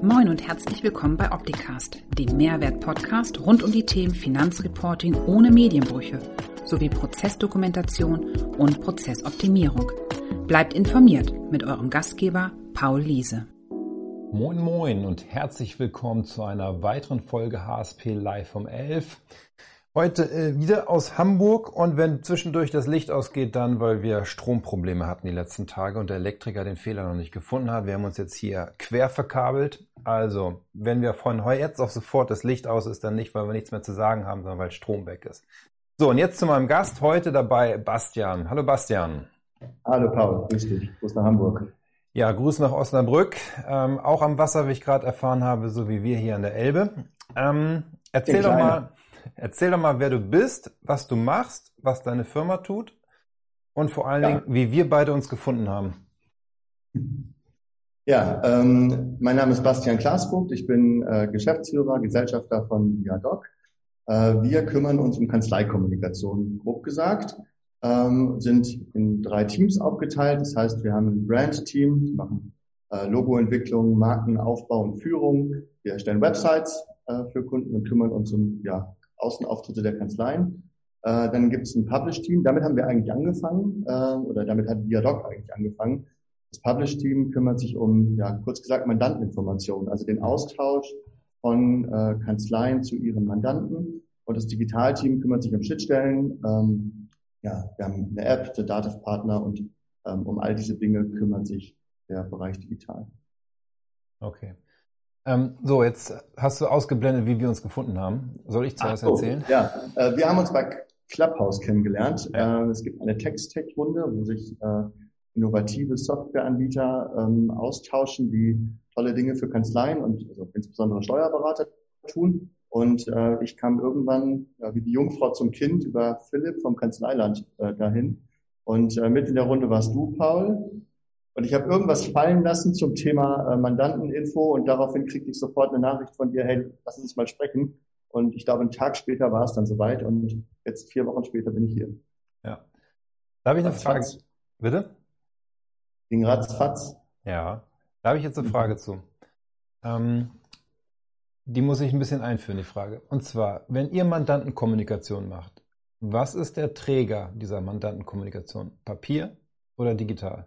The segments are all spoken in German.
Moin und herzlich willkommen bei Opticast, dem Mehrwert-Podcast rund um die Themen Finanzreporting ohne Medienbrüche sowie Prozessdokumentation und Prozessoptimierung. Bleibt informiert mit eurem Gastgeber Paul Liese. Moin Moin und herzlich willkommen zu einer weiteren Folge HSP Live um 11. Heute äh, wieder aus Hamburg und wenn zwischendurch das Licht ausgeht, dann weil wir Stromprobleme hatten die letzten Tage und der Elektriker den Fehler noch nicht gefunden hat. Wir haben uns jetzt hier quer verkabelt. Also, wenn wir von jetzt auf sofort das Licht aus ist, dann nicht, weil wir nichts mehr zu sagen haben, sondern weil Strom weg ist. So, und jetzt zu meinem Gast heute dabei, Bastian. Hallo Bastian. Hallo Paul, grüß dich. Gruß nach Hamburg. Ja, Gruß nach Osnabrück. Ähm, auch am Wasser, wie ich gerade erfahren habe, so wie wir hier an der Elbe. Ähm, erzähl doch mal, Erzähl doch mal, wer du bist, was du machst, was deine Firma tut und vor allen ja. Dingen, wie wir beide uns gefunden haben. Ja, ähm, mein Name ist Bastian Klaasvogt. Ich bin äh, Geschäftsführer, Gesellschafter von Viadoc. Äh, wir kümmern uns um Kanzleikommunikation, grob gesagt, ähm, sind in drei Teams aufgeteilt. Das heißt, wir haben ein Brand-Team, die machen äh, Logoentwicklung, Markenaufbau und Führung. Wir erstellen Websites äh, für Kunden und kümmern uns um ja, Außenauftritte der Kanzleien. Äh, dann gibt es ein Publish-Team, damit haben wir eigentlich angefangen, äh, oder damit hat Viadoc eigentlich angefangen. Das Publish-Team kümmert sich um, ja, kurz gesagt, Mandanteninformationen, also den Austausch von äh, Kanzleien zu ihren Mandanten. Und das Digitalteam kümmert sich um Schnittstellen. Ähm, ja, wir haben eine App, der Dativ-Partner und ähm, um all diese Dinge kümmert sich der Bereich Digital. Okay. Ähm, so, jetzt hast du ausgeblendet, wie wir uns gefunden haben. Soll ich zuerst so, erzählen? Ja, äh, wir haben uns bei Clubhouse kennengelernt. Ja. Äh, es gibt eine Text-Tech-Runde, wo sich äh, innovative Softwareanbieter ähm, austauschen, die tolle Dinge für Kanzleien und also insbesondere Steuerberater tun. Und äh, ich kam irgendwann ja, wie die Jungfrau zum Kind über Philipp vom Kanzleiland äh, dahin. Und äh, mit in der Runde warst du, Paul. Und ich habe irgendwas fallen lassen zum Thema äh, Mandanteninfo und daraufhin kriegte ich sofort eine Nachricht von dir, hey, lass uns mal sprechen. Und ich glaube, einen Tag später war es dann soweit und jetzt vier Wochen später bin ich hier. Ja. Da habe ich eine Frage. Bitte? Ging ratzfatz. Ja. Da habe ich jetzt eine Frage zu. Ähm, die muss ich ein bisschen einführen, die Frage. Und zwar, wenn ihr Mandantenkommunikation macht, was ist der Träger dieser Mandantenkommunikation? Papier oder digital?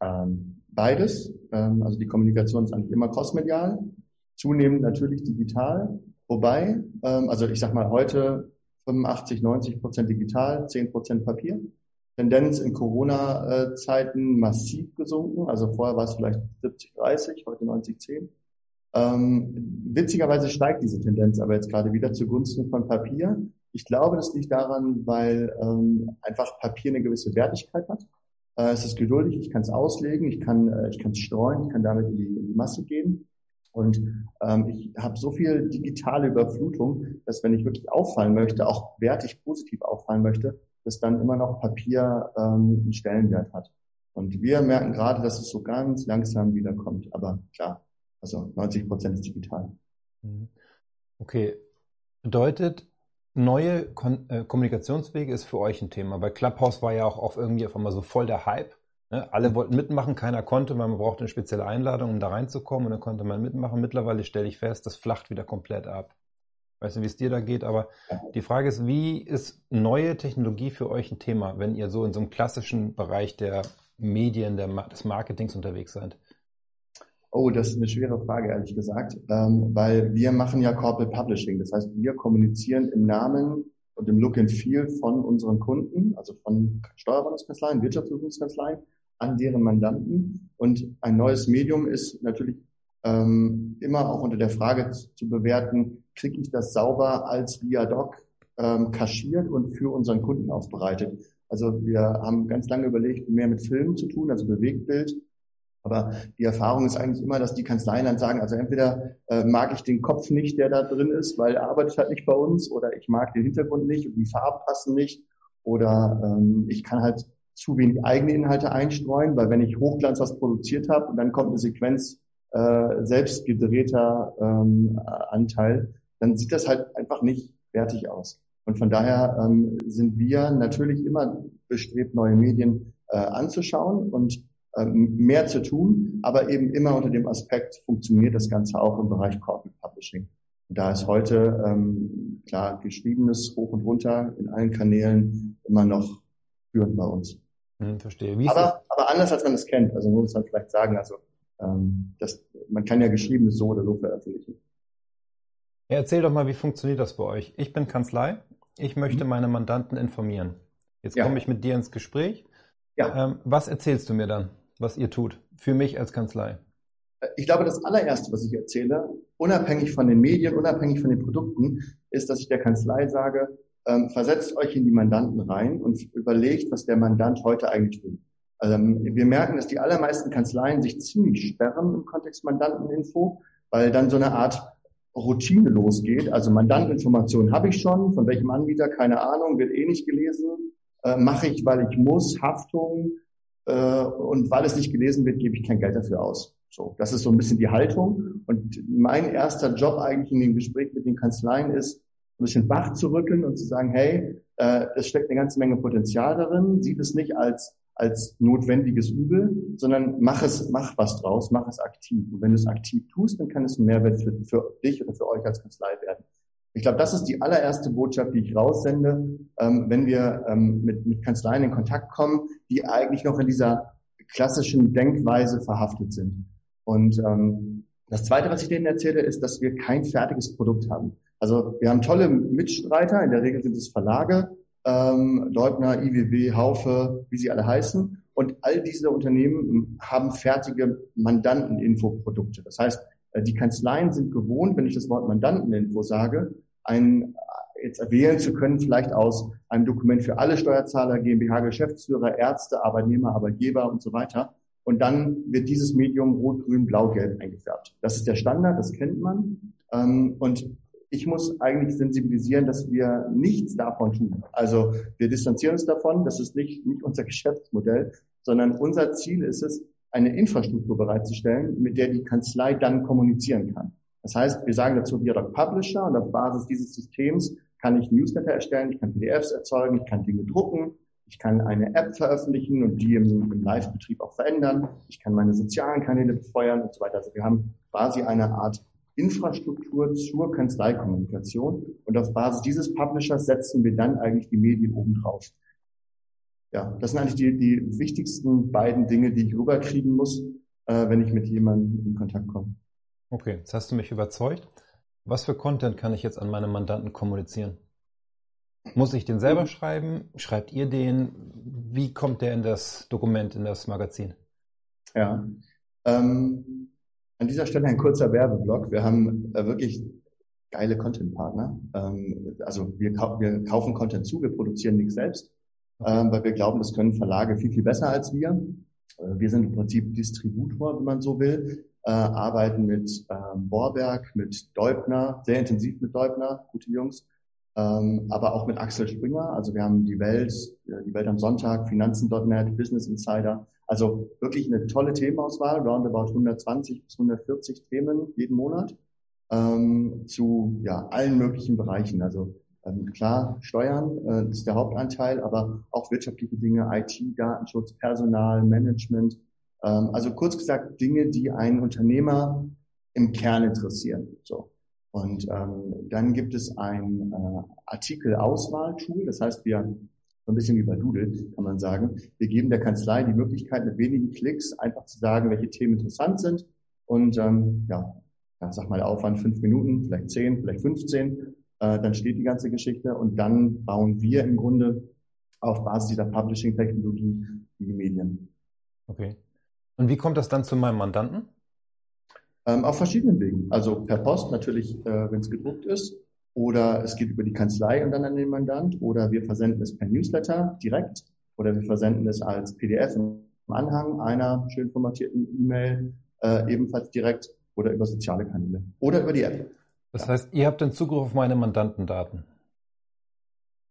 Ähm, beides. Ähm, also die Kommunikation ist eigentlich immer crossmedial, zunehmend natürlich digital. Wobei, ähm, also ich sag mal heute 85, 90 Prozent digital, 10 Prozent Papier. Tendenz in Corona-Zeiten massiv gesunken. Also vorher war es vielleicht 70, 30, heute 90, 10. Ähm, witzigerweise steigt diese Tendenz aber jetzt gerade wieder zugunsten von Papier. Ich glaube, das liegt daran, weil ähm, einfach Papier eine gewisse Wertigkeit hat. Äh, es ist geduldig, ich kann es auslegen, ich kann äh, ich kann es streuen, ich kann damit in die, in die Masse gehen. Und ähm, ich habe so viel digitale Überflutung, dass wenn ich wirklich auffallen möchte, auch wertig positiv auffallen möchte, dass dann immer noch Papier ähm, einen Stellenwert hat. Und wir merken gerade, dass es so ganz langsam wiederkommt. Aber klar, also 90 Prozent ist digital. Mhm. Okay. Bedeutet, neue Kon äh, Kommunikationswege ist für euch ein Thema. Bei Clubhouse war ja auch auf irgendwie auf einmal so voll der Hype. Ne? Alle wollten mitmachen, keiner konnte, weil man brauchte eine spezielle Einladung, um da reinzukommen und dann konnte man mitmachen. Mittlerweile stelle ich fest, das flacht wieder komplett ab. Weißt du, wie es dir da geht, aber die Frage ist, wie ist neue Technologie für euch ein Thema, wenn ihr so in so einem klassischen Bereich der Medien, der, des Marketings unterwegs seid? Oh, das ist eine schwere Frage, ehrlich gesagt, ähm, weil wir machen ja Corporate Publishing. Das heißt, wir kommunizieren im Namen und im Look and Feel von unseren Kunden, also von Steuerberatungskanzleien, Wirtschaftsprüfungskanzleien, an deren Mandanten. Und ein neues Medium ist natürlich ähm, immer auch unter der Frage zu bewerten, kriege ich das sauber als Viadoc ähm, kaschiert und für unseren Kunden aufbereitet. Also wir haben ganz lange überlegt, mehr mit Filmen zu tun, also Bewegtbild aber die Erfahrung ist eigentlich immer, dass die Kanzleien dann sagen, also entweder äh, mag ich den Kopf nicht, der da drin ist, weil er arbeitet halt nicht bei uns, oder ich mag den Hintergrund nicht und die Farben passen nicht, oder ähm, ich kann halt zu wenig eigene Inhalte einstreuen, weil wenn ich Hochglanz was produziert habe und dann kommt eine Sequenz äh, selbst gedrehter ähm, Anteil, dann sieht das halt einfach nicht fertig aus. Und von daher ähm, sind wir natürlich immer bestrebt, neue Medien äh, anzuschauen und ähm, mehr zu tun, aber eben immer unter dem Aspekt, funktioniert das Ganze auch im Bereich Corporate Publishing. Und da ist heute, ähm, klar, geschriebenes hoch und runter in allen Kanälen immer noch führend bei uns. Hm, verstehe. Wie aber, aber anders, als man es kennt. Also muss man vielleicht sagen, also ähm, das, man kann ja geschriebenes so oder so veröffentlichen. Ja, erzähl doch mal, wie funktioniert das bei euch? Ich bin Kanzlei, ich möchte mhm. meine Mandanten informieren. Jetzt ja. komme ich mit dir ins Gespräch. Ja. Ähm, was erzählst du mir dann, was ihr tut, für mich als Kanzlei? Ich glaube, das allererste, was ich erzähle, unabhängig von den Medien, unabhängig von den Produkten, ist, dass ich der Kanzlei sage, ähm, versetzt euch in die Mandanten rein und überlegt, was der Mandant heute eigentlich will. Ähm, wir merken, dass die allermeisten Kanzleien sich ziemlich sperren im Kontext Mandanteninfo, weil dann so eine Art Routine losgeht. Also Mandanteninformationen habe ich schon, von welchem Anbieter, keine Ahnung, wird eh nicht gelesen, äh, mache ich, weil ich muss, Haftung äh, und weil es nicht gelesen wird, gebe ich kein Geld dafür aus. So, das ist so ein bisschen die Haltung. Und mein erster Job eigentlich in dem Gespräch mit den Kanzleien ist, ein bisschen wach zu rücken und zu sagen, hey, äh, es steckt eine ganze Menge Potenzial darin, sieht es nicht als als notwendiges Übel, sondern mach es, mach was draus, mach es aktiv. Und wenn du es aktiv tust, dann kann es ein Mehrwert für, für dich oder für euch als Kanzlei werden. Ich glaube, das ist die allererste Botschaft, die ich raussende, ähm, wenn wir ähm, mit, mit Kanzleien in Kontakt kommen, die eigentlich noch in dieser klassischen Denkweise verhaftet sind. Und ähm, das Zweite, was ich denen erzähle, ist, dass wir kein fertiges Produkt haben. Also wir haben tolle Mitstreiter, in der Regel sind es Verlage, ähm, Leutner, IWB, Haufe, wie sie alle heißen. Und all diese Unternehmen haben fertige Mandanteninfoprodukte. Das heißt, äh, die Kanzleien sind gewohnt, wenn ich das Wort Mandanteninfo sage, ein, jetzt erwählen zu können, vielleicht aus einem Dokument für alle Steuerzahler, GmbH, Geschäftsführer, Ärzte, Arbeitnehmer, Arbeitgeber und so weiter. Und dann wird dieses Medium rot, grün, blau, gelb eingefärbt. Das ist der Standard, das kennt man. Ähm, und ich muss eigentlich sensibilisieren, dass wir nichts davon tun. Also wir distanzieren uns davon, das ist nicht, nicht unser Geschäftsmodell, sondern unser Ziel ist es, eine Infrastruktur bereitzustellen, mit der die Kanzlei dann kommunizieren kann. Das heißt, wir sagen dazu wir Viadoc Publisher und auf Basis dieses Systems kann ich Newsletter erstellen, ich kann PDFs erzeugen, ich kann Dinge drucken, ich kann eine App veröffentlichen und die im, im Live-Betrieb auch verändern, ich kann meine sozialen Kanäle befeuern und so weiter. Also wir haben quasi eine Art Infrastruktur zur Kanzleikommunikation und auf Basis dieses Publishers setzen wir dann eigentlich die Medien obendrauf. Ja, das sind eigentlich die, die wichtigsten beiden Dinge, die ich rüberkriegen muss, äh, wenn ich mit jemandem in Kontakt komme. Okay, jetzt hast du mich überzeugt. Was für Content kann ich jetzt an meine Mandanten kommunizieren? Muss ich den selber schreiben? Schreibt ihr den? Wie kommt der in das Dokument, in das Magazin? Ja, ähm, an dieser Stelle ein kurzer Werbeblock. Wir haben äh, wirklich geile Content-Partner. Ähm, also wir, kau wir, kaufen Content zu, wir produzieren nichts selbst, ähm, weil wir glauben, das können Verlage viel, viel besser als wir. Äh, wir sind im Prinzip Distributor, wenn man so will, äh, arbeiten mit ähm, Borberg, mit Deubner, sehr intensiv mit Deubner, gute Jungs, ähm, aber auch mit Axel Springer. Also wir haben die Welt, äh, die Welt am Sonntag, Finanzen.net, Business Insider. Also wirklich eine tolle Themenauswahl, roundabout 120 bis 140 Themen jeden Monat ähm, zu ja, allen möglichen Bereichen. Also ähm, klar, Steuern äh, ist der Hauptanteil, aber auch wirtschaftliche Dinge, IT, Datenschutz, Personal, Management. Ähm, also kurz gesagt Dinge, die einen Unternehmer im Kern interessieren. So. Und ähm, dann gibt es ein äh, Artikelauswahltool. Das heißt, wir so ein bisschen wie bei Doodle, kann man sagen. Wir geben der Kanzlei die Möglichkeit, mit wenigen Klicks einfach zu sagen, welche Themen interessant sind. Und ähm, ja, sag mal Aufwand fünf Minuten, vielleicht zehn, vielleicht 15. Äh, dann steht die ganze Geschichte und dann bauen wir im Grunde auf Basis dieser Publishing-Technologie die Medien. Okay. Und wie kommt das dann zu meinem Mandanten? Ähm, auf verschiedenen Wegen. Also per Post natürlich, äh, wenn es gedruckt ist, oder es geht über die Kanzlei und dann an den Mandant oder wir versenden es per Newsletter direkt oder wir versenden es als PDF im Anhang einer schön formatierten E-Mail äh, ebenfalls direkt oder über soziale Kanäle oder über die App. Das ja. heißt, ihr habt den Zugriff auf meine Mandantendaten?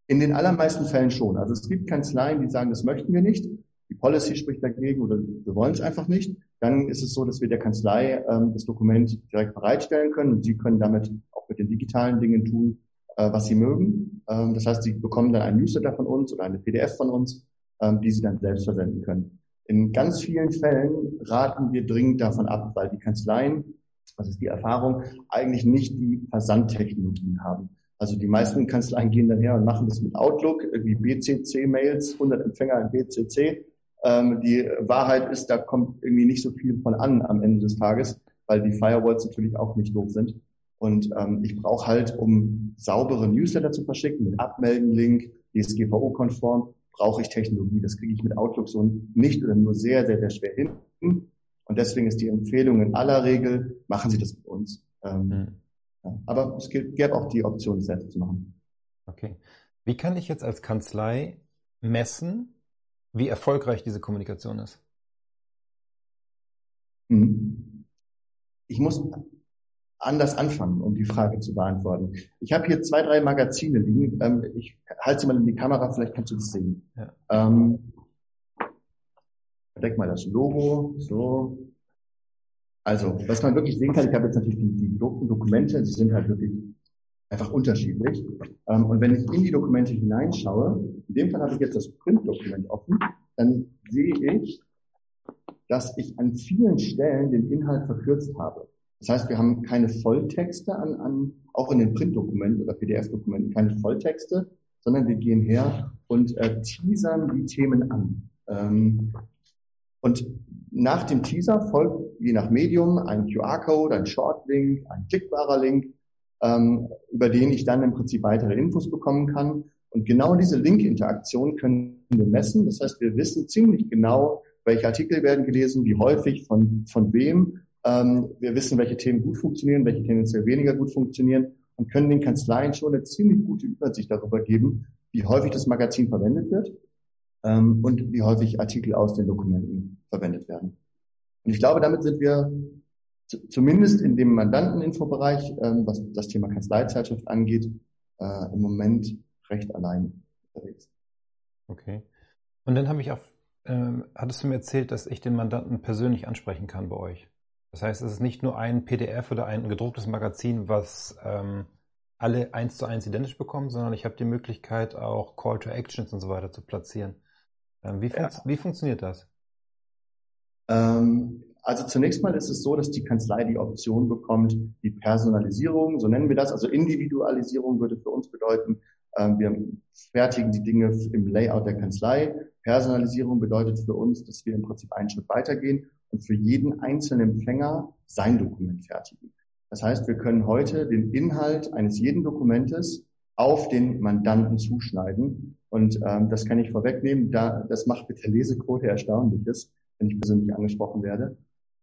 In den allermeisten Fällen schon. Also es gibt Kanzleien, die sagen, das möchten wir nicht. Die Policy spricht dagegen oder wir wollen es einfach nicht. Dann ist es so, dass wir der Kanzlei ähm, das Dokument direkt bereitstellen können und sie können damit mit den digitalen Dingen tun, äh, was sie mögen. Ähm, das heißt, sie bekommen dann ein Newsletter von uns oder eine PDF von uns, ähm, die sie dann selbst versenden können. In ganz vielen Fällen raten wir dringend davon ab, weil die Kanzleien, das ist die Erfahrung, eigentlich nicht die Versandtechnologien haben. Also die meisten Kanzleien gehen dann her und machen das mit Outlook, irgendwie BCC-Mails, 100 Empfänger in BCC. Ähm, die Wahrheit ist, da kommt irgendwie nicht so viel von an am Ende des Tages, weil die Firewalls natürlich auch nicht doof sind. Und ähm, ich brauche halt, um saubere Newsletter zu verschicken, mit Abmelden-Link, DSGVO-konform, brauche ich Technologie. Das kriege ich mit Outlook so nicht oder nur sehr, sehr, sehr schwer hin. Und deswegen ist die Empfehlung in aller Regel, machen Sie das mit uns. Ähm, mhm. ja. Aber es gäbe auch die Option, es selbst zu machen. Okay. Wie kann ich jetzt als Kanzlei messen, wie erfolgreich diese Kommunikation ist? Mhm. Ich muss anders anfangen, um die Frage zu beantworten. Ich habe hier zwei, drei Magazine liegen. Ähm, ich halte sie mal in die Kamera, vielleicht kannst du das sehen. Ja. Ähm, Verdeck mal das Logo. So. Also, was man wirklich sehen kann, ich habe jetzt natürlich die, die Dokumente, die sind halt wirklich einfach unterschiedlich. Ähm, und wenn ich in die Dokumente hineinschaue, in dem Fall habe ich jetzt das Printdokument offen, dann sehe ich, dass ich an vielen Stellen den Inhalt verkürzt habe. Das heißt, wir haben keine Volltexte an, an auch in den Printdokumenten oder PDF-Dokumenten keine Volltexte, sondern wir gehen her und äh, teasern die Themen an. Ähm, und nach dem Teaser folgt je nach Medium ein QR-Code, ein Shortlink, ein klickbarer Link, ähm, über den ich dann im Prinzip weitere Infos bekommen kann. Und genau diese Link-Interaktion können wir messen. Das heißt, wir wissen ziemlich genau, welche Artikel werden gelesen, wie häufig, von, von wem ähm, wir wissen, welche Themen gut funktionieren, welche tendenziell weniger gut funktionieren und können den Kanzleien schon eine ziemlich gute Übersicht darüber geben, wie häufig das Magazin verwendet wird ähm, und wie häufig Artikel aus den Dokumenten verwendet werden. Und ich glaube, damit sind wir zumindest in dem Mandanteninfobereich, ähm, was das Thema Kanzleizeitschrift angeht, äh, im Moment recht allein unterwegs. Okay. Und dann habe ich auch, äh, hattest du mir erzählt, dass ich den Mandanten persönlich ansprechen kann bei euch? Das heißt, es ist nicht nur ein PDF oder ein gedrucktes Magazin, was ähm, alle eins zu eins identisch bekommen, sondern ich habe die Möglichkeit, auch Call to Actions und so weiter zu platzieren. Ähm, wie, fun ja. wie, funktioniert das? Ähm, also zunächst mal ist es so, dass die Kanzlei die Option bekommt, die Personalisierung, so nennen wir das, also Individualisierung würde für uns bedeuten, ähm, wir fertigen die Dinge im Layout der Kanzlei. Personalisierung bedeutet für uns, dass wir im Prinzip einen Schritt weitergehen und für jeden einzelnen Empfänger sein Dokument fertigen. Das heißt, wir können heute den Inhalt eines jeden Dokumentes auf den Mandanten zuschneiden. Und ähm, das kann ich vorwegnehmen. Da, das macht mit der Lesequote Erstaunliches, wenn ich persönlich angesprochen werde.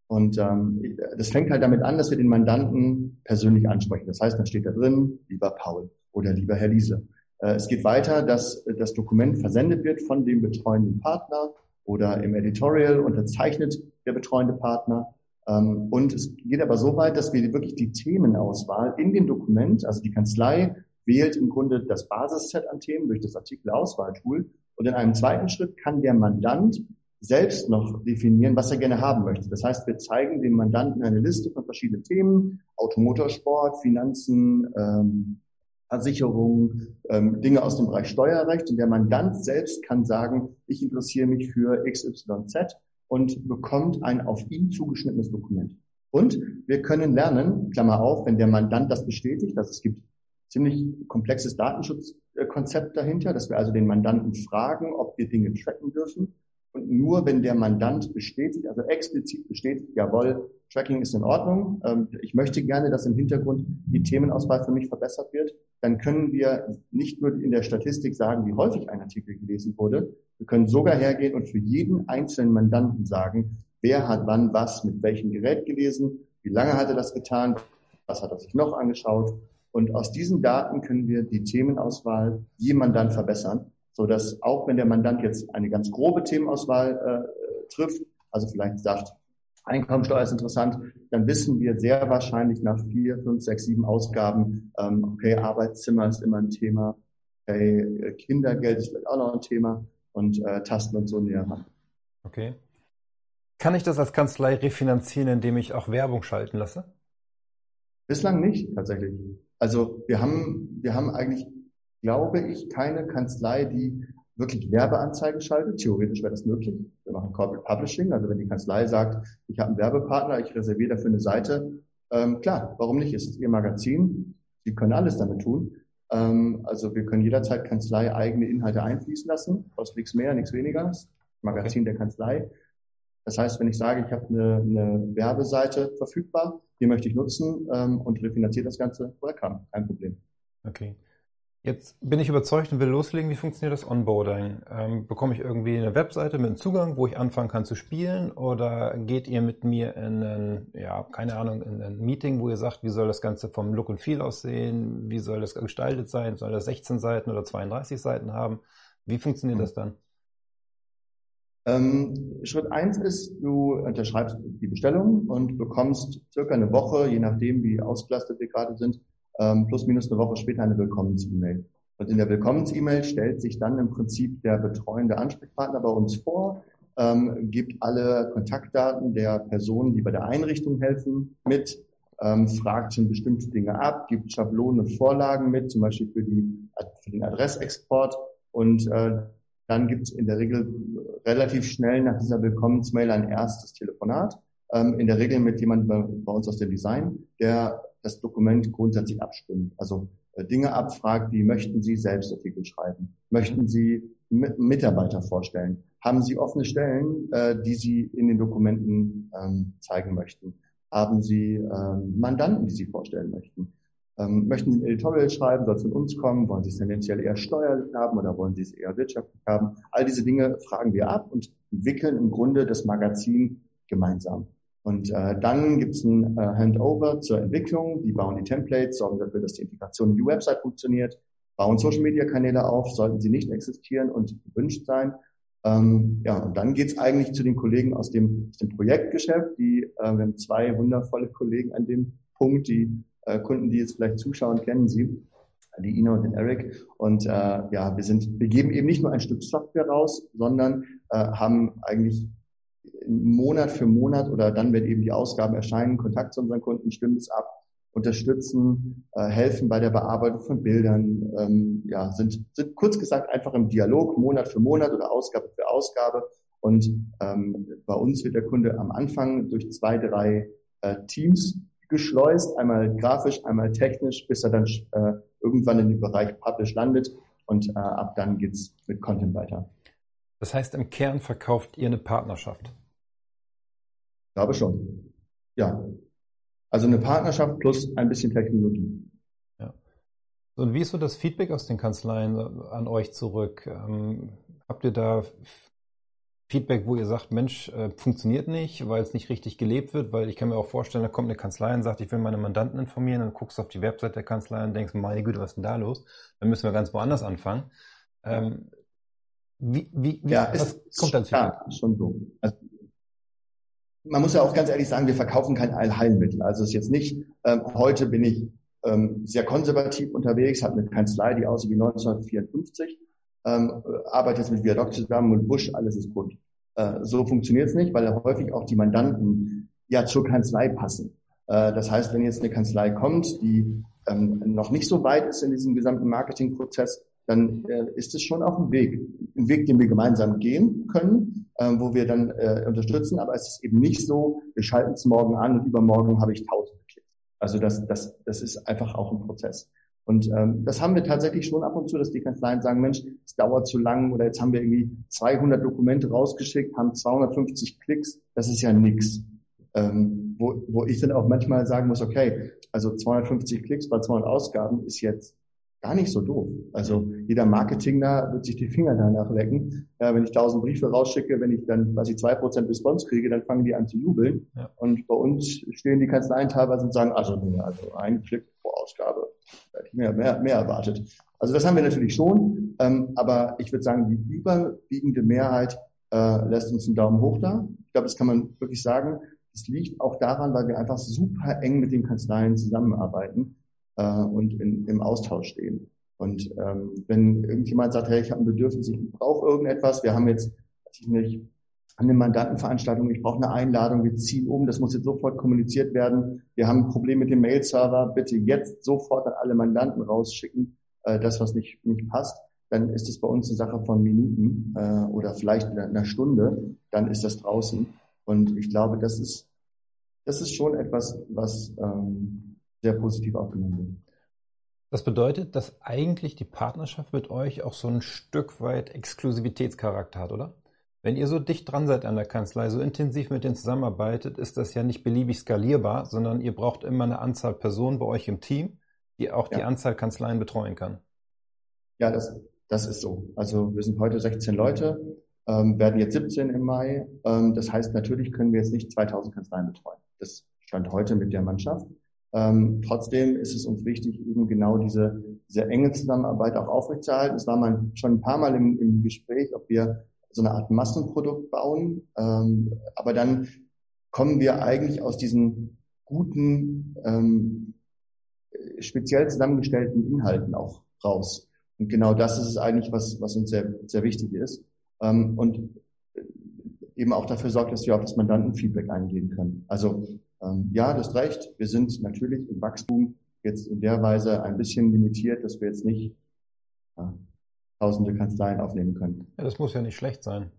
Und ähm, das fängt halt damit an, dass wir den Mandanten persönlich ansprechen. Das heißt, dann steht da drin, lieber Paul oder lieber Herr Liese. Äh, es geht weiter, dass das Dokument versendet wird von dem betreuenden Partner oder im Editorial unterzeichnet der betreuende Partner. Ähm, und es geht aber so weit, dass wir wirklich die Themenauswahl in dem Dokument, also die Kanzlei wählt im Grunde das Basisset an Themen durch das Artikelauswahltool. Und in einem zweiten Schritt kann der Mandant selbst noch definieren, was er gerne haben möchte. Das heißt, wir zeigen dem Mandanten eine Liste von verschiedenen Themen, Automotorsport, Finanzen, ähm, Versicherung, ähm, Dinge aus dem Bereich Steuerrecht. Und der Mandant selbst kann sagen, ich interessiere mich für XYZ und bekommt ein auf ihn zugeschnittenes Dokument. Und wir können lernen, Klammer auf, wenn der Mandant das bestätigt, dass es gibt ziemlich komplexes Datenschutzkonzept dahinter, dass wir also den Mandanten fragen, ob wir Dinge tracken dürfen. Und nur wenn der Mandant bestätigt, also explizit bestätigt, jawohl, Tracking ist in Ordnung, ähm, ich möchte gerne, dass im Hintergrund die Themenauswahl für mich verbessert wird, dann können wir nicht nur in der Statistik sagen, wie häufig ein Artikel gelesen wurde, wir können sogar hergehen und für jeden einzelnen Mandanten sagen, wer hat wann was mit welchem Gerät gelesen, wie lange hat er das getan, was hat er sich noch angeschaut. Und aus diesen Daten können wir die Themenauswahl je Mandant verbessern so dass auch wenn der Mandant jetzt eine ganz grobe Themenauswahl äh, trifft, also vielleicht sagt, Einkommensteuer ist interessant, dann wissen wir sehr wahrscheinlich nach vier, fünf, sechs, sieben Ausgaben, ähm, okay, Arbeitszimmer ist immer ein Thema, okay, Kindergeld ist vielleicht auch noch ein Thema und äh, tasten uns so näher ran. Okay. Kann ich das als Kanzlei refinanzieren, indem ich auch Werbung schalten lasse? Bislang nicht, tatsächlich. Also wir haben, wir haben eigentlich glaube ich, keine Kanzlei, die wirklich Werbeanzeigen schaltet. Theoretisch wäre das möglich. Wir machen Corporate Publishing. Also wenn die Kanzlei sagt, ich habe einen Werbepartner, ich reserviere dafür eine Seite, ähm, klar, warum nicht? Es ist Ihr Magazin. Sie können alles damit tun. Ähm, also wir können jederzeit Kanzlei eigene Inhalte einfließen lassen. Kostet nichts mehr, nichts weniger. Magazin okay. der Kanzlei. Das heißt, wenn ich sage, ich habe eine, eine Werbeseite verfügbar, die möchte ich nutzen ähm, und refinanziere das Ganze, welcome, kein Problem. Okay. Jetzt bin ich überzeugt und will loslegen. Wie funktioniert das Onboarding? Ähm, bekomme ich irgendwie eine Webseite mit einem Zugang, wo ich anfangen kann zu spielen? Oder geht ihr mit mir in ein, ja, keine Ahnung, in ein Meeting, wo ihr sagt, wie soll das Ganze vom Look und Feel aussehen? Wie soll das gestaltet sein? Soll das 16 Seiten oder 32 Seiten haben? Wie funktioniert mhm. das dann? Ähm, Schritt eins ist, du unterschreibst die Bestellung und bekommst circa eine Woche, je nachdem, wie ausgelastet wir gerade sind, ähm, plus minus eine Woche später eine Willkommens-E-Mail. Und in der Willkommens-E-Mail stellt sich dann im Prinzip der betreuende Ansprechpartner bei uns vor, ähm, gibt alle Kontaktdaten der Personen, die bei der Einrichtung helfen, mit, ähm, fragt schon bestimmte Dinge ab, gibt Schablonen und Vorlagen mit, zum Beispiel für, die, für den Adressexport und äh, dann gibt es in der Regel relativ schnell nach dieser Willkommensmail ein erstes Telefonat, ähm, in der Regel mit jemandem bei, bei, uns aus dem Design, der das Dokument grundsätzlich abstimmt. Also äh, Dinge abfragt, wie möchten Sie Selbstartikel schreiben? Möchten Sie Mitarbeiter vorstellen? Haben Sie offene Stellen, äh, die Sie in den Dokumenten ähm, zeigen möchten? Haben Sie ähm, Mandanten, die Sie vorstellen möchten? Ähm, möchten Sie ein Editorial schreiben? Soll es von uns kommen? Wollen Sie es tendenziell eher steuerlich haben oder wollen Sie es eher wirtschaftlich haben? All diese Dinge fragen wir ab und entwickeln im Grunde das Magazin gemeinsam. Und äh, dann gibt es ein äh, Handover zur Entwicklung. Die bauen die Templates, sorgen dafür, dass die Integration in die Website funktioniert, bauen Social-Media-Kanäle auf, sollten sie nicht existieren und gewünscht sein. Ähm, ja, und dann geht's eigentlich zu den Kollegen aus dem, aus dem Projektgeschäft. Die, äh, wir haben zwei wundervolle Kollegen an dem Punkt, die äh, Kunden, die jetzt vielleicht zuschauen, kennen sie, die Ina und den Eric. Und äh, ja, wir sind, wir geben eben nicht nur ein Stück Software raus, sondern äh, haben eigentlich Monat für Monat oder dann, wenn eben die Ausgaben erscheinen, Kontakt zu unseren Kunden, stimmen es ab, unterstützen, äh, helfen bei der Bearbeitung von Bildern, ähm, ja, sind, sind kurz gesagt einfach im Dialog, Monat für Monat oder Ausgabe für Ausgabe. Und ähm, bei uns wird der Kunde am Anfang durch zwei, drei äh, Teams geschleust, einmal grafisch, einmal technisch, bis er dann äh, irgendwann in den Bereich Publish landet und äh, ab dann geht's mit Content weiter. Das heißt, im Kern verkauft ihr eine Partnerschaft? Ich glaube schon. Ja. Also eine Partnerschaft plus ein bisschen Technologie. Ja. Und wie ist so das Feedback aus den Kanzleien an euch zurück? Ähm, habt ihr da Feedback, wo ihr sagt, Mensch, äh, funktioniert nicht, weil es nicht richtig gelebt wird, weil ich kann mir auch vorstellen, da kommt eine Kanzlei und sagt, ich will meine Mandanten informieren, dann guckst du auf die Website der Kanzlei und denkst, meine Güte, was ist denn da los? Dann müssen wir ganz woanders anfangen. Ähm, wie, wie, wie, ja, was ist, kommt dann Ja, schon so. Also, man muss ja auch ganz ehrlich sagen, wir verkaufen kein Allheilmittel. Also es ist jetzt nicht, ähm, heute bin ich ähm, sehr konservativ unterwegs, habe eine Kanzlei, die aussieht wie 1954 ähm, arbeite jetzt mit Viadoc zusammen und Busch, alles ist bunt. Äh, so funktioniert es nicht, weil häufig auch die Mandanten ja zur Kanzlei passen. Äh, das heißt, wenn jetzt eine Kanzlei kommt, die ähm, noch nicht so weit ist in diesem gesamten Marketingprozess, dann äh, ist es schon auch ein Weg, ein Weg, den wir gemeinsam gehen können, äh, wo wir dann äh, unterstützen. Aber es ist eben nicht so, wir schalten es morgen an und übermorgen habe ich tausend Klicks. Also das, das, das ist einfach auch ein Prozess. Und ähm, das haben wir tatsächlich schon ab und zu, dass die Kanzleien sagen, Mensch, es dauert zu lang oder jetzt haben wir irgendwie 200 Dokumente rausgeschickt, haben 250 Klicks, das ist ja nix. Ähm, wo, wo ich dann auch manchmal sagen muss, okay, also 250 Klicks bei 200 Ausgaben ist jetzt gar nicht so doof. Also jeder Marketingler wird sich die Finger danach lecken. Ja, wenn ich 1000 Briefe rausschicke, wenn ich dann quasi zwei Prozent Response kriege, dann fangen die an zu jubeln. Ja. Und bei uns stehen die Kanzleien teilweise und sagen, also, also ein Klick pro Ausgabe, mehr, mehr, mehr erwartet. Also das haben wir natürlich schon, ähm, aber ich würde sagen, die überwiegende Mehrheit äh, lässt uns einen Daumen hoch da. Ich glaube, das kann man wirklich sagen. Es liegt auch daran, weil wir einfach super eng mit den Kanzleien zusammenarbeiten äh, und in, im Austausch stehen. Und ähm, wenn irgendjemand sagt, hey, ich habe ein Bedürfnis, ich brauche irgendetwas, wir haben jetzt, weiß ich nicht, eine Mandantenveranstaltung, ich brauche eine Einladung, wir ziehen um, das muss jetzt sofort kommuniziert werden. Wir haben ein Problem mit dem Mail-Server, bitte jetzt sofort an alle Mandanten rausschicken, äh, das, was nicht, nicht passt. dann ist es bei uns eine Sache von Minuten äh, oder vielleicht einer Stunde, dann ist das draußen. Und ich glaube, das ist, das ist schon etwas, was ähm, sehr positiv aufgenommen wird. Das bedeutet, dass eigentlich die Partnerschaft mit euch auch so ein Stück weit Exklusivitätscharakter hat, oder? Wenn ihr so dicht dran seid an der Kanzlei, so intensiv mit denen zusammenarbeitet, ist das ja nicht beliebig skalierbar, sondern ihr braucht immer eine Anzahl Personen bei euch im Team, die auch ja. die Anzahl Kanzleien betreuen kann. Ja, das, das ist so. Also wir sind heute 16 Leute, ähm, werden jetzt 17 im Mai. Ähm, das heißt, natürlich können wir jetzt nicht 2000 Kanzleien betreuen. Das stand heute mit der Mannschaft. Ähm, trotzdem ist es uns wichtig, eben genau diese, diese enge Zusammenarbeit auch aufrechtzuerhalten. Es war mal schon ein paar Mal im, im Gespräch, ob wir so eine Art Massenprodukt bauen. Ähm, aber dann kommen wir eigentlich aus diesen guten, ähm, speziell zusammengestellten Inhalten auch raus. Und genau das ist es eigentlich, was, was uns sehr, sehr wichtig ist. Ähm, und eben auch dafür sorgt, dass wir auf das Mandantenfeedback eingehen können. Also ähm, ja, das recht. Wir sind natürlich im Wachstum jetzt in der Weise ein bisschen limitiert, dass wir jetzt nicht ja, tausende Kanzleien aufnehmen können. Ja, das muss ja nicht schlecht sein.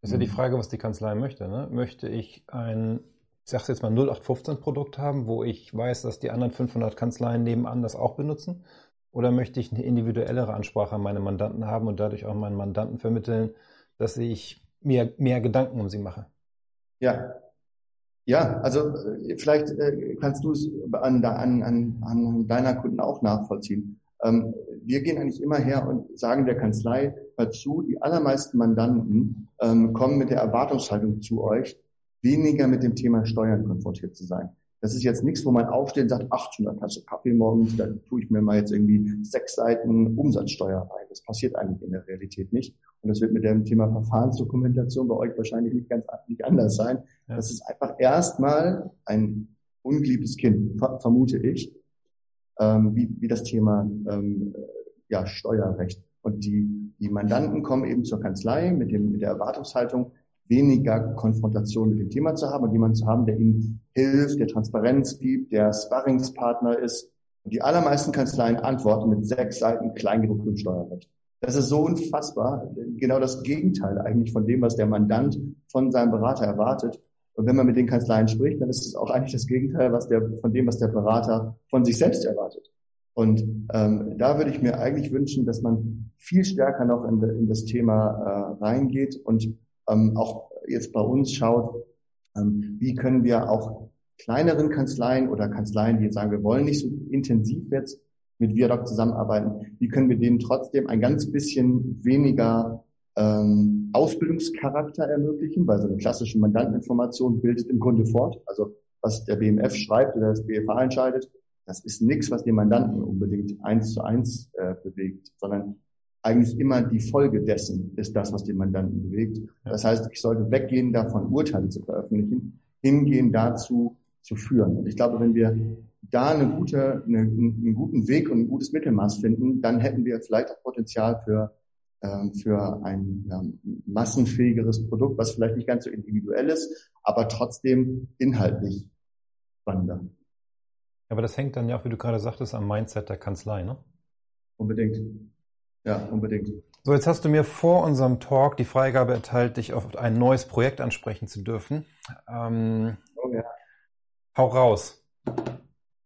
Das ist mhm. ja die mhm. Frage, was die Kanzlei möchte. Ne? Möchte ich ein, ich sage jetzt mal 0815 Produkt haben, wo ich weiß, dass die anderen 500 Kanzleien nebenan das auch benutzen? Oder möchte ich eine individuellere Ansprache an meine Mandanten haben und dadurch auch meinen Mandanten vermitteln, dass ich mir mehr Gedanken um sie mache? Ja, ja, also äh, vielleicht äh, kannst du es an, an, an, deiner Kunden auch nachvollziehen. Ähm, wir gehen eigentlich immer her und sagen der Kanzlei dazu, die allermeisten Mandanten ähm, kommen mit der Erwartungshaltung zu euch, weniger mit dem Thema Steuern konfrontiert zu sein. Das ist jetzt nichts, wo man aufsteht und sagt, ach, schon eine Tasse Kaffee morgens, da tue ich mir mal jetzt irgendwie sechs Seiten Umsatzsteuer ein. Das passiert eigentlich in der Realität nicht. Und das wird mit dem Thema Verfahrensdokumentation bei euch wahrscheinlich nicht ganz nicht anders sein. Ja. Das ist einfach erstmal ein ungeliebtes Kind, vermute ich, ähm, wie, wie das Thema ähm, ja, Steuerrecht. Und die, die Mandanten kommen eben zur Kanzlei mit, dem, mit der Erwartungshaltung, weniger Konfrontation mit dem Thema zu haben und jemanden zu haben, der ihnen hilft, der Transparenz gibt, der Sparringspartner ist. Und die allermeisten Kanzleien antworten mit sechs Seiten kleingedrucktem Steuerrecht. Das ist so unfassbar. Genau das Gegenteil eigentlich von dem, was der Mandant von seinem Berater erwartet. Und wenn man mit den Kanzleien spricht, dann ist es auch eigentlich das Gegenteil was der, von dem, was der Berater von sich selbst erwartet. Und ähm, da würde ich mir eigentlich wünschen, dass man viel stärker noch in, in das Thema äh, reingeht und ähm, auch jetzt bei uns schaut, ähm, wie können wir auch kleineren Kanzleien oder Kanzleien, die jetzt sagen, wir wollen nicht so intensiv jetzt mit Viadoc zusammenarbeiten, wie können wir denen trotzdem ein ganz bisschen weniger ähm, Ausbildungscharakter ermöglichen, weil so eine klassische Mandanteninformation bildet im Grunde fort. Also was der BMF schreibt oder das BFH entscheidet, das ist nichts, was den Mandanten unbedingt eins zu eins äh, bewegt, sondern eigentlich immer die Folge dessen ist das, was den Mandanten bewegt. Das heißt, ich sollte weggehen, davon Urteile zu veröffentlichen, hingehen dazu zu führen. Und ich glaube, wenn wir da eine gute, eine, einen guten Weg und ein gutes Mittelmaß finden, dann hätten wir vielleicht auch Potenzial für ähm, für ein ja, massenfähigeres Produkt, was vielleicht nicht ganz so individuell ist, aber trotzdem inhaltlich spannender. Aber das hängt dann ja auch, wie du gerade sagtest, am Mindset der Kanzlei, ne? Unbedingt. Ja, unbedingt. So, jetzt hast du mir vor unserem Talk die Freigabe erteilt, dich auf ein neues Projekt ansprechen zu dürfen. Ähm, oh ja. Hau raus.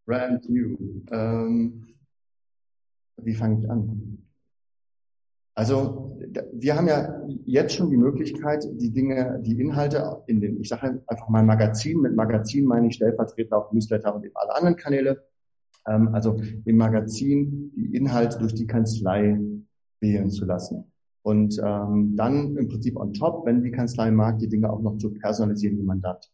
Brand new. Ähm, wie fange ich an? Also wir haben ja jetzt schon die Möglichkeit, die Dinge, die Inhalte in den, ich sage einfach mal Magazin, mit Magazin meine ich stellvertretend auch Newsletter und eben alle anderen Kanäle, ähm, also im Magazin die Inhalte durch die Kanzlei wählen zu lassen. Und ähm, dann im Prinzip on top, wenn die Kanzlei mag, die Dinge auch noch zu personalisieren, wie Mandat.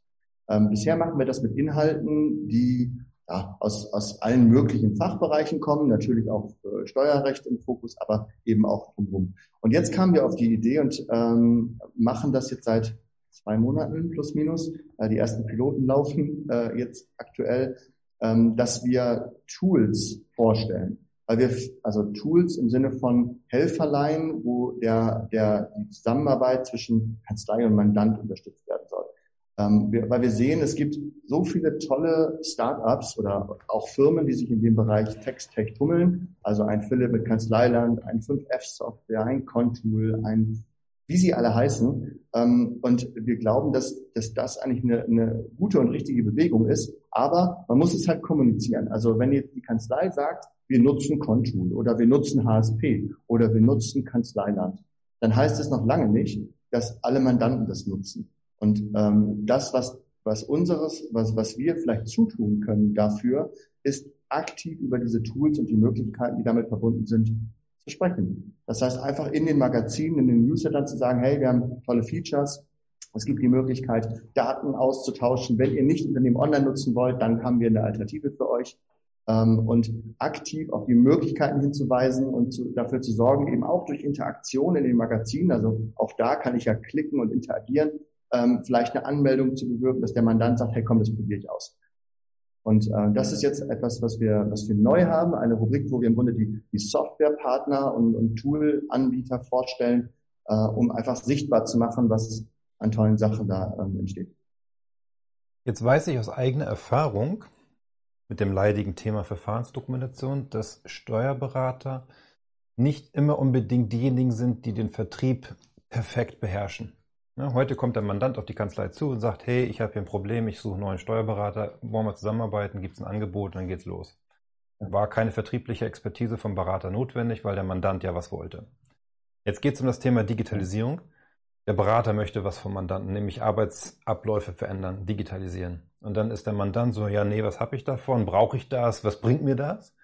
Ähm, bisher machen wir das mit Inhalten, die ja, aus, aus allen möglichen Fachbereichen kommen, natürlich auch äh, Steuerrecht im Fokus, aber eben auch drumherum. Und jetzt kamen wir auf die Idee und ähm, machen das jetzt seit zwei Monaten plus minus. Äh, die ersten Piloten laufen äh, jetzt aktuell, ähm, dass wir Tools vorstellen. Weil wir, also Tools im Sinne von Helferlein, wo der, der, die Zusammenarbeit zwischen Kanzlei und Mandant unterstützt werden soll. Ähm, wir, weil wir sehen, es gibt so viele tolle Startups oder auch Firmen, die sich in dem Bereich Text-Tech tummeln. Also ein Philipp mit Kanzleiland, ein 5F-Software, ein Contool, ein wie sie alle heißen. Ähm, und wir glauben, dass, dass das eigentlich eine, eine gute und richtige Bewegung ist. Aber man muss es halt kommunizieren. Also wenn jetzt die Kanzlei sagt, wir nutzen Contool oder wir nutzen HSP oder wir nutzen Kanzleiland, dann heißt es noch lange nicht, dass alle Mandanten das nutzen. Und ähm, das, was, was unseres, was, was wir vielleicht zutun können dafür, ist aktiv über diese Tools und die Möglichkeiten, die damit verbunden sind, zu sprechen. Das heißt, einfach in den Magazinen, in den Newslettern zu sagen, hey, wir haben tolle Features. Es gibt die Möglichkeit, Daten auszutauschen. Wenn ihr nicht Unternehmen online nutzen wollt, dann haben wir eine Alternative für euch. Ähm, und aktiv auf die Möglichkeiten hinzuweisen und zu, dafür zu sorgen, eben auch durch Interaktion in den Magazinen. Also auch da kann ich ja klicken und interagieren, ähm, vielleicht eine Anmeldung zu bewirken, dass der Mandant sagt, hey komm, das probiere ich aus. Und äh, das ist jetzt etwas, was wir, was wir neu haben, eine Rubrik, wo wir im Grunde die, die Softwarepartner und, und Tool-Anbieter vorstellen, äh, um einfach sichtbar zu machen, was an tollen Sachen da ähm, entsteht. Jetzt weiß ich aus eigener Erfahrung mit dem leidigen Thema Verfahrensdokumentation, dass Steuerberater nicht immer unbedingt diejenigen sind, die den Vertrieb perfekt beherrschen. Ne, heute kommt der Mandant auf die Kanzlei zu und sagt, hey, ich habe hier ein Problem, ich suche einen neuen Steuerberater, wollen wir zusammenarbeiten, gibt es ein Angebot und dann geht's los. War keine vertriebliche Expertise vom Berater notwendig, weil der Mandant ja was wollte. Jetzt geht es um das Thema Digitalisierung. Der Berater möchte was vom Mandanten, nämlich Arbeitsabläufe verändern, digitalisieren. Und dann ist der Mandant so, ja, nee, was habe ich davon? Brauche ich das? Was bringt mir das?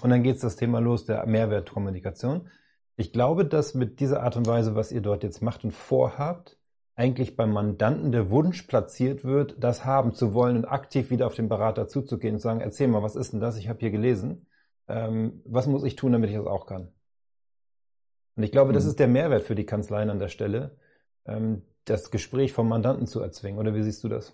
Und dann geht es das Thema los, der Mehrwertkommunikation. Ich glaube, dass mit dieser Art und Weise, was ihr dort jetzt macht und vorhabt, eigentlich beim Mandanten der Wunsch platziert wird, das haben zu wollen und aktiv wieder auf den Berater zuzugehen und sagen, erzähl mal, was ist denn das? Ich habe hier gelesen. Ähm, was muss ich tun, damit ich das auch kann? Und ich glaube, mhm. das ist der Mehrwert für die Kanzleien an der Stelle, das Gespräch vom Mandanten zu erzwingen. Oder wie siehst du das?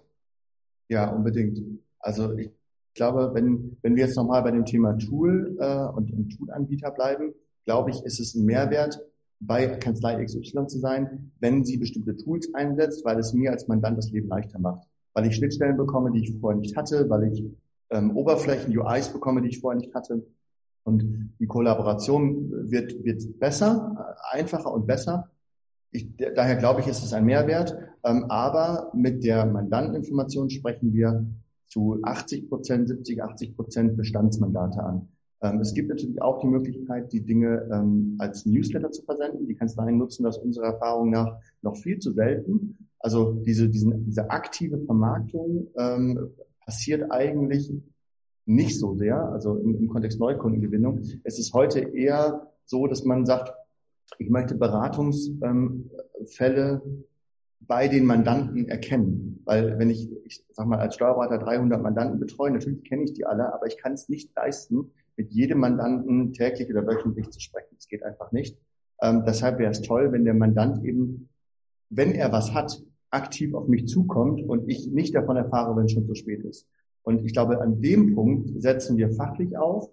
Ja, unbedingt. Also ich glaube, wenn, wenn wir jetzt nochmal bei dem Thema Tool äh, und, und Toolanbieter bleiben, glaube ich, ist es ein Mehrwert, bei Kanzlei XY zu sein, wenn sie bestimmte Tools einsetzt, weil es mir als Mandant das Leben leichter macht. Weil ich Schnittstellen bekomme, die ich vorher nicht hatte, weil ich ähm, Oberflächen, UIs bekomme, die ich vorher nicht hatte. Und die Kollaboration wird, wird besser, einfacher und besser. Ich, daher glaube ich, ist es ein Mehrwert. Ähm, aber mit der Mandanteninformation sprechen wir zu 80 Prozent, 70, 80 Prozent Bestandsmandate an. Ähm, es gibt natürlich auch die Möglichkeit, die Dinge ähm, als Newsletter zu versenden. Die Kanzleien nutzen das unserer Erfahrung nach noch viel zu selten. Also diese, diesen, diese aktive Vermarktung ähm, passiert eigentlich nicht so sehr, also im, im Kontext Neukundengewinnung. Es ist heute eher so, dass man sagt, ich möchte Beratungsfälle bei den Mandanten erkennen. Weil wenn ich, ich sag mal, als Steuerberater 300 Mandanten betreue, natürlich kenne ich die alle, aber ich kann es nicht leisten, mit jedem Mandanten täglich oder wöchentlich zu sprechen. Das geht einfach nicht. Ähm, deshalb wäre es toll, wenn der Mandant eben, wenn er was hat, aktiv auf mich zukommt und ich nicht davon erfahre, wenn es schon zu spät ist. Und ich glaube, an dem Punkt setzen wir fachlich auf,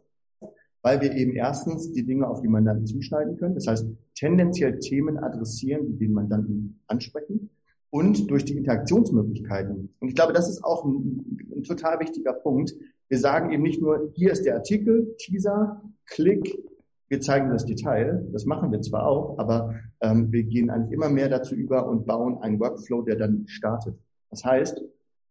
weil wir eben erstens die Dinge auf die Mandanten zuschneiden können. Das heißt, tendenziell Themen adressieren, die den Mandanten ansprechen und durch die Interaktionsmöglichkeiten. Und ich glaube, das ist auch ein, ein total wichtiger Punkt. Wir sagen eben nicht nur, hier ist der Artikel, Teaser, Klick, wir zeigen das Detail. Das machen wir zwar auch, aber ähm, wir gehen eigentlich immer mehr dazu über und bauen einen Workflow, der dann startet. Das heißt,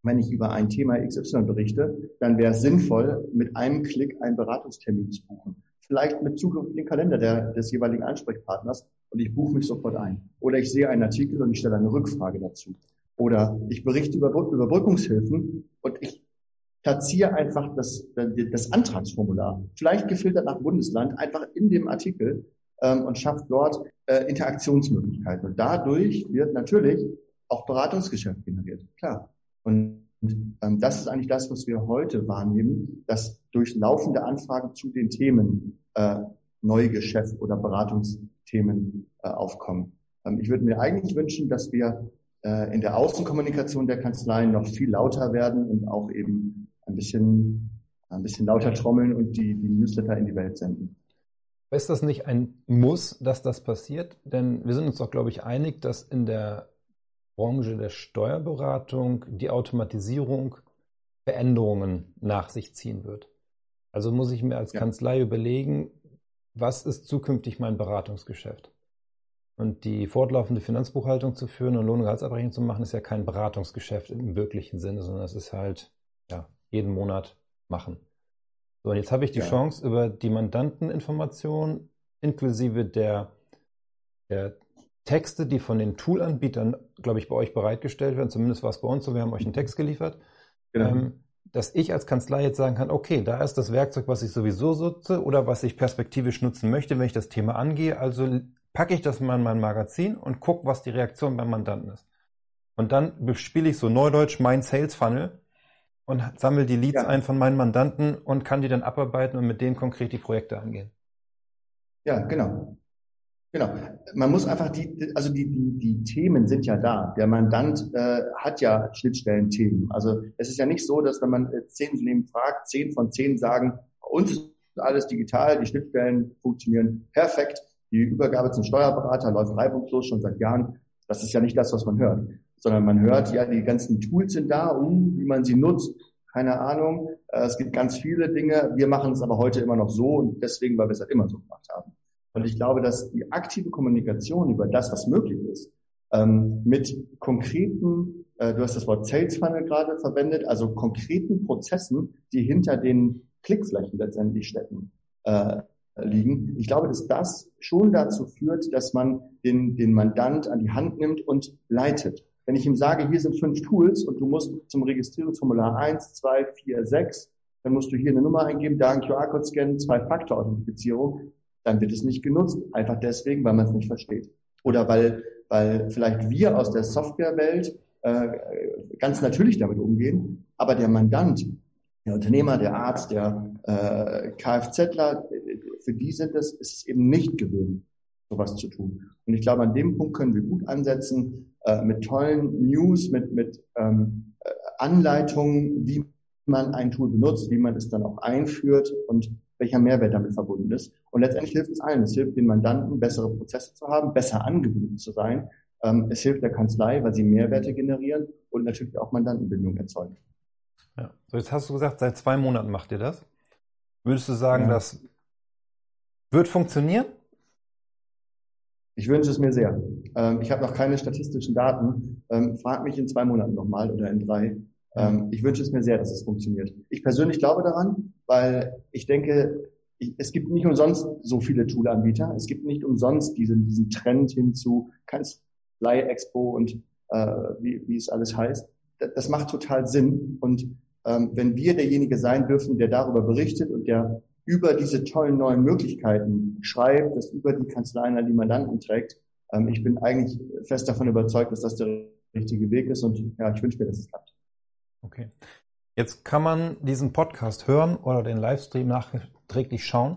wenn ich über ein Thema XY berichte, dann wäre es sinnvoll, mit einem Klick einen Beratungstermin zu buchen. Vielleicht mit Zugriff auf den Kalender der, des jeweiligen Ansprechpartners und ich buche mich sofort ein. Oder ich sehe einen Artikel und ich stelle eine Rückfrage dazu. Oder ich berichte über Überbrückungshilfen und ich platziere einfach das, das Antragsformular, vielleicht gefiltert nach Bundesland, einfach in dem Artikel ähm, und schafft dort äh, Interaktionsmöglichkeiten. Und dadurch wird natürlich auch Beratungsgeschäft generiert, klar. Und ähm, das ist eigentlich das, was wir heute wahrnehmen, dass durch laufende Anfragen zu den Themen äh, Neugeschäft oder Beratungsthemen äh, aufkommen. Ähm, ich würde mir eigentlich wünschen, dass wir äh, in der Außenkommunikation der Kanzleien noch viel lauter werden und auch eben ein bisschen, ein bisschen lauter trommeln und die, die Newsletter in die Welt senden. Ist das nicht ein Muss, dass das passiert? Denn wir sind uns doch, glaube ich, einig, dass in der Branche der Steuerberatung die Automatisierung Veränderungen nach sich ziehen wird. Also muss ich mir als ja. Kanzlei überlegen, was ist zukünftig mein Beratungsgeschäft? Und die fortlaufende Finanzbuchhaltung zu führen und Lohn- und Gehaltsabrechnung zu machen, ist ja kein Beratungsgeschäft im wirklichen Sinne, sondern es ist halt ja, jeden Monat machen. So, und jetzt habe ich die ja. Chance, über die Mandanteninformation inklusive der, der Texte, die von den Toolanbietern, glaube ich, bei euch bereitgestellt werden, zumindest war es bei uns so, wir haben euch einen Text geliefert, genau. ähm, dass ich als Kanzlei jetzt sagen kann, okay, da ist das Werkzeug, was ich sowieso nutze oder was ich perspektivisch nutzen möchte, wenn ich das Thema angehe. Also packe ich das mal in mein Magazin und gucke, was die Reaktion beim Mandanten ist. Und dann bespiele ich so neudeutsch mein Sales Funnel und sammle die Leads ja. ein von meinen Mandanten und kann die dann abarbeiten und mit denen konkret die Projekte angehen. Ja, genau. Genau. Man muss einfach die, also die, die, die Themen sind ja da. Der Mandant äh, hat ja Schnittstellenthemen. Also es ist ja nicht so, dass wenn man äh, zehn Unternehmen fragt, zehn von zehn sagen, bei uns ist alles digital, die Schnittstellen funktionieren perfekt, die Übergabe zum Steuerberater läuft reibungslos schon seit Jahren. Das ist ja nicht das, was man hört, sondern man hört, ja, die ganzen Tools sind da, uh, wie man sie nutzt, keine Ahnung. Äh, es gibt ganz viele Dinge. Wir machen es aber heute immer noch so und deswegen, weil wir es halt immer so gemacht haben. Und ich glaube, dass die aktive Kommunikation über das, was möglich ist, ähm, mit konkreten, äh, du hast das Wort Sales Funnel gerade verwendet, also konkreten Prozessen, die hinter den Klickflächen letztendlich stecken, äh, liegen. Ich glaube, dass das schon dazu führt, dass man den, den Mandant an die Hand nimmt und leitet. Wenn ich ihm sage, hier sind fünf Tools und du musst zum Registrierungsformular eins, zwei, vier, sechs, dann musst du hier eine Nummer eingeben, da einen QR-Code scannen, Zwei-Faktor-Authentifizierung, dann wird es nicht genutzt. Einfach deswegen, weil man es nicht versteht. Oder weil, weil vielleicht wir aus der Softwarewelt äh, ganz natürlich damit umgehen, aber der Mandant, der Unternehmer, der Arzt, der äh, Kfzler, für die sind es, ist es eben nicht gewöhnt, sowas zu tun. Und ich glaube, an dem Punkt können wir gut ansetzen, äh, mit tollen News, mit, mit ähm, Anleitungen, wie man ein Tool benutzt, wie man es dann auch einführt und welcher Mehrwert damit verbunden ist. Und letztendlich hilft es allen. Es hilft den Mandanten, bessere Prozesse zu haben, besser angebunden zu sein. Ähm, es hilft der Kanzlei, weil sie Mehrwerte generieren und natürlich auch Mandantenbindung erzeugen. Ja. So, jetzt hast du gesagt, seit zwei Monaten macht ihr das. Würdest du sagen, ja. das wird funktionieren? Ich wünsche es mir sehr. Ähm, ich habe noch keine statistischen Daten. Ähm, frag mich in zwei Monaten nochmal oder in drei. Ich wünsche es mir sehr, dass es funktioniert. Ich persönlich glaube daran, weil ich denke, ich, es gibt nicht umsonst so viele Toolanbieter. Es gibt nicht umsonst diesen, diesen Trend hin zu Kanzlei-Expo und äh, wie, wie es alles heißt. Das, das macht total Sinn. Und ähm, wenn wir derjenige sein dürfen, der darüber berichtet und der über diese tollen neuen Möglichkeiten schreibt, das über die Kanzleien an die Mandanten trägt, ähm, ich bin eigentlich fest davon überzeugt, dass das der richtige Weg ist und ja, ich wünsche mir, dass es klappt. Okay. Jetzt kann man diesen Podcast hören oder den Livestream nachträglich schauen.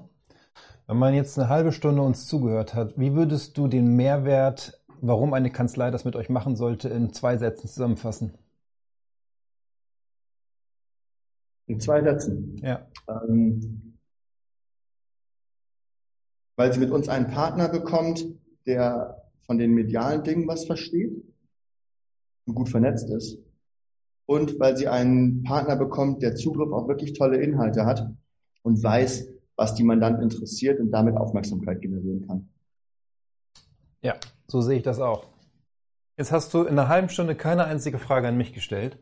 Wenn man jetzt eine halbe Stunde uns zugehört hat, wie würdest du den Mehrwert, warum eine Kanzlei das mit euch machen sollte, in zwei Sätzen zusammenfassen? In zwei Sätzen? Ja. Ähm, weil sie mit uns einen Partner bekommt, der von den medialen Dingen was versteht und gut vernetzt ist und weil sie einen Partner bekommt, der Zugriff auf wirklich tolle Inhalte hat und weiß, was die Mandanten interessiert und damit Aufmerksamkeit generieren kann. Ja, so sehe ich das auch. Jetzt hast du in einer halben Stunde keine einzige Frage an mich gestellt.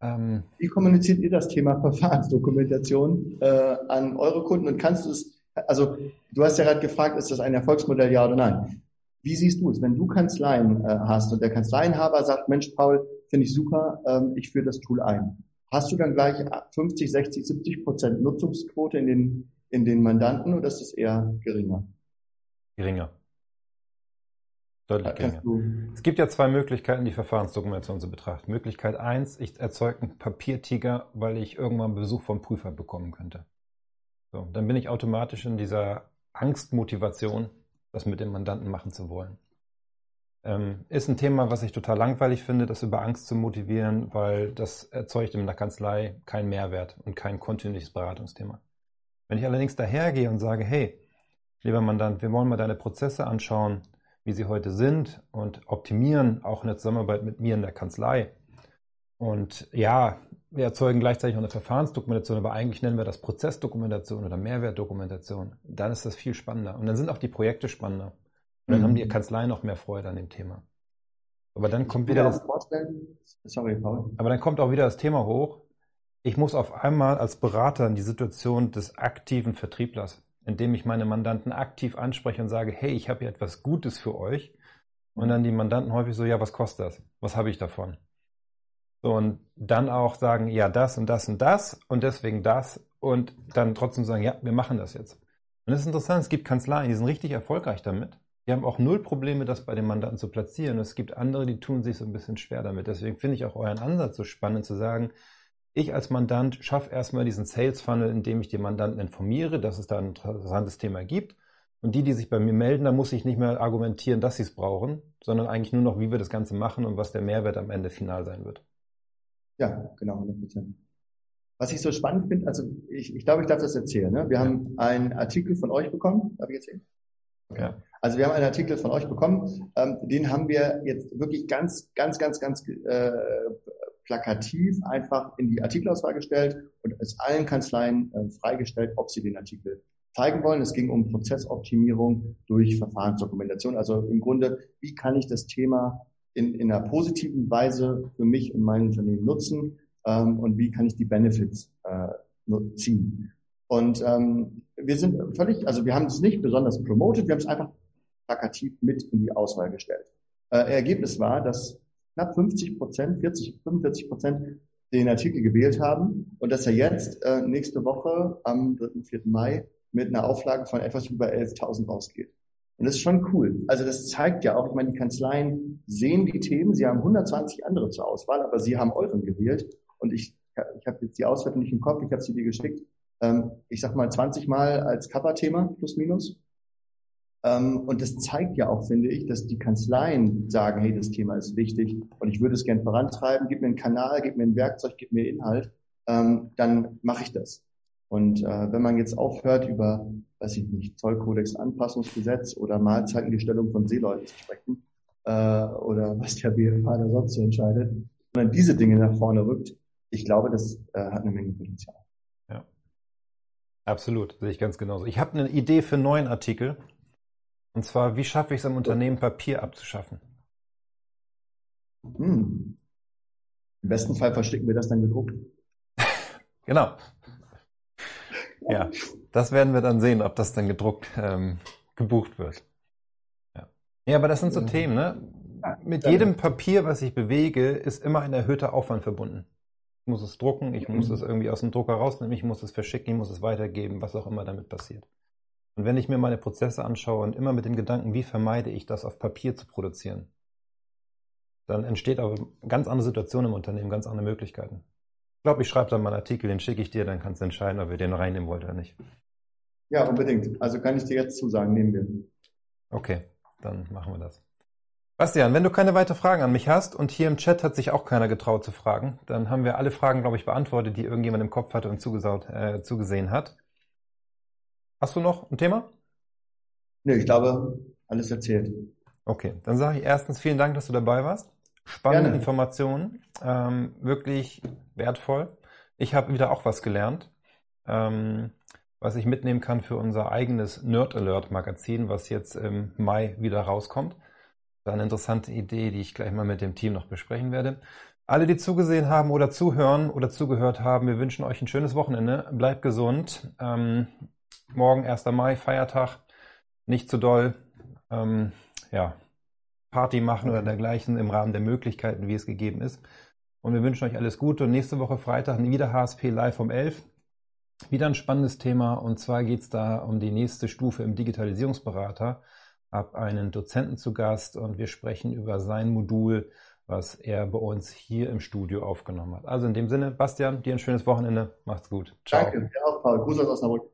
Ähm Wie kommuniziert ihr das Thema Verfahrensdokumentation äh, an eure Kunden und kannst du es, also du hast ja gerade gefragt, ist das ein Erfolgsmodell, ja oder nein? Wie siehst du es, wenn du Kanzleien äh, hast und der Kanzleienhaber sagt, Mensch, Paul, finde ich super, ähm, ich führe das Tool ein. Hast du dann gleich 50, 60, 70 Prozent Nutzungsquote in den, in den Mandanten oder ist es eher geringer? Geringer. Deutlich geringer. Es gibt ja zwei Möglichkeiten, die Verfahrensdokumentation zu betrachten. Möglichkeit eins, ich erzeuge einen Papiertiger, weil ich irgendwann Besuch vom Prüfer bekommen könnte. So, dann bin ich automatisch in dieser Angstmotivation, das mit dem Mandanten machen zu wollen. Ähm, ist ein Thema, was ich total langweilig finde, das über Angst zu motivieren, weil das erzeugt in der Kanzlei keinen Mehrwert und kein kontinuierliches Beratungsthema. Wenn ich allerdings dahergehe und sage, hey, lieber Mandant, wir wollen mal deine Prozesse anschauen, wie sie heute sind und optimieren, auch in der Zusammenarbeit mit mir in der Kanzlei. Und ja, wir erzeugen gleichzeitig noch eine Verfahrensdokumentation, aber eigentlich nennen wir das Prozessdokumentation oder Mehrwertdokumentation. Dann ist das viel spannender. Und dann sind auch die Projekte spannender. Und dann mhm. haben die Kanzleien noch mehr Freude an dem Thema. Aber dann kommt wieder das, Sorry, Paul. Aber dann kommt auch wieder das Thema hoch. Ich muss auf einmal als Berater in die Situation des aktiven Vertrieblers, indem ich meine Mandanten aktiv anspreche und sage, hey, ich habe hier etwas Gutes für euch. Und dann die Mandanten häufig so, ja, was kostet das? Was habe ich davon? So, und dann auch sagen, ja, das und das und das und deswegen das und dann trotzdem sagen, ja, wir machen das jetzt. Und das ist interessant, es gibt Kanzleien, die sind richtig erfolgreich damit. Die haben auch null Probleme, das bei den Mandanten zu platzieren. Es gibt andere, die tun sich so ein bisschen schwer damit. Deswegen finde ich auch euren Ansatz so spannend zu sagen, ich als Mandant schaffe erstmal diesen Sales Funnel, indem ich die Mandanten informiere, dass es da ein interessantes Thema gibt. Und die, die sich bei mir melden, da muss ich nicht mehr argumentieren, dass sie es brauchen, sondern eigentlich nur noch, wie wir das Ganze machen und was der Mehrwert am Ende final sein wird. Ja, genau, 100 Prozent. Was ich so spannend finde, also ich, ich glaube, ich darf das erzählen. Ne? Wir haben einen Artikel von euch bekommen. Darf ich erzählen? Okay. Ja. Also wir haben einen Artikel von euch bekommen. Ähm, den haben wir jetzt wirklich ganz, ganz, ganz, ganz äh, plakativ einfach in die Artikelauswahl gestellt und es allen Kanzleien äh, freigestellt, ob sie den Artikel zeigen wollen. Es ging um Prozessoptimierung durch Verfahrensdokumentation. Also im Grunde, wie kann ich das Thema in, in einer positiven Weise für mich und mein Unternehmen nutzen ähm, und wie kann ich die Benefits äh, ziehen. Und ähm, wir sind völlig, also wir haben es nicht besonders promoted, wir haben es einfach plakativ mit in die Auswahl gestellt. Äh, Ergebnis war, dass knapp 50 Prozent, 40, 45 Prozent den Artikel gewählt haben und dass er jetzt äh, nächste Woche am 3. 4. Mai mit einer Auflage von etwas über 11.000 rausgeht. Und das ist schon cool. Also das zeigt ja auch, ich meine, die Kanzleien sehen die Themen, sie haben 120 andere zur Auswahl, aber sie haben euren gewählt. Und ich, ich habe jetzt die Auswertung nicht im Kopf, ich habe sie dir geschickt. Ähm, ich sag mal 20 Mal als Cover-Thema, plus minus. Ähm, und das zeigt ja auch, finde ich, dass die Kanzleien sagen, hey, das Thema ist wichtig und ich würde es gern vorantreiben, gib mir einen Kanal, gib mir ein Werkzeug, gib mir Inhalt, ähm, dann mache ich das. Und äh, wenn man jetzt aufhört, über, weiß ich nicht, Zollkodex Anpassungsgesetz oder Mahlzeitengestellung von Seeleuten zu sprechen, äh, oder was der BFH da sonst so entscheidet, sondern diese Dinge nach vorne rückt, ich glaube, das äh, hat eine Menge Potenzial. Ja. Absolut, sehe ich ganz genauso. Ich habe eine Idee für einen neuen Artikel. Und zwar, wie schaffe ich es am Unternehmen, Papier abzuschaffen? Hm. Im besten Fall verstecken wir das dann gedruckt. genau. Ja, das werden wir dann sehen, ob das dann gedruckt ähm, gebucht wird. Ja. ja, aber das sind so ja. Themen, ne? Mit jedem Papier, was ich bewege, ist immer ein erhöhter Aufwand verbunden. Ich muss es drucken, ich muss mhm. es irgendwie aus dem Drucker rausnehmen, ich muss es verschicken, ich muss es weitergeben, was auch immer damit passiert. Und wenn ich mir meine Prozesse anschaue und immer mit dem Gedanken, wie vermeide ich das auf Papier zu produzieren, dann entsteht eine ganz andere Situation im Unternehmen, ganz andere Möglichkeiten. Ich glaube, ich schreibe dann mal einen Artikel, den schicke ich dir, dann kannst du entscheiden, ob wir den reinnehmen wollen oder nicht. Ja, unbedingt. Also kann ich dir jetzt zusagen, nehmen wir. Okay, dann machen wir das. Bastian, wenn du keine weiteren Fragen an mich hast und hier im Chat hat sich auch keiner getraut zu fragen, dann haben wir alle Fragen, glaube ich, beantwortet, die irgendjemand im Kopf hatte und zugesaut, äh, zugesehen hat. Hast du noch ein Thema? Nee, ich glaube, alles erzählt. Okay, dann sage ich erstens vielen Dank, dass du dabei warst. Spannende Gerne. Informationen, ähm, wirklich wertvoll. Ich habe wieder auch was gelernt, ähm, was ich mitnehmen kann für unser eigenes Nerd Alert Magazin, was jetzt im Mai wieder rauskommt. Das ist eine interessante Idee, die ich gleich mal mit dem Team noch besprechen werde. Alle, die zugesehen haben oder zuhören oder zugehört haben, wir wünschen euch ein schönes Wochenende. Bleibt gesund. Ähm, morgen 1. Mai, Feiertag, nicht zu doll ähm, ja, Party machen oder dergleichen im Rahmen der Möglichkeiten, wie es gegeben ist. Und wir wünschen euch alles Gute und nächste Woche Freitag wieder HSP live um 11. Wieder ein spannendes Thema und zwar geht es da um die nächste Stufe im Digitalisierungsberater. Hab einen Dozenten zu Gast und wir sprechen über sein Modul, was er bei uns hier im Studio aufgenommen hat. Also in dem Sinne, Bastian, dir ein schönes Wochenende. Macht's gut. Ciao. Danke, dir auch, Paul. Gruß aus Osnabrück.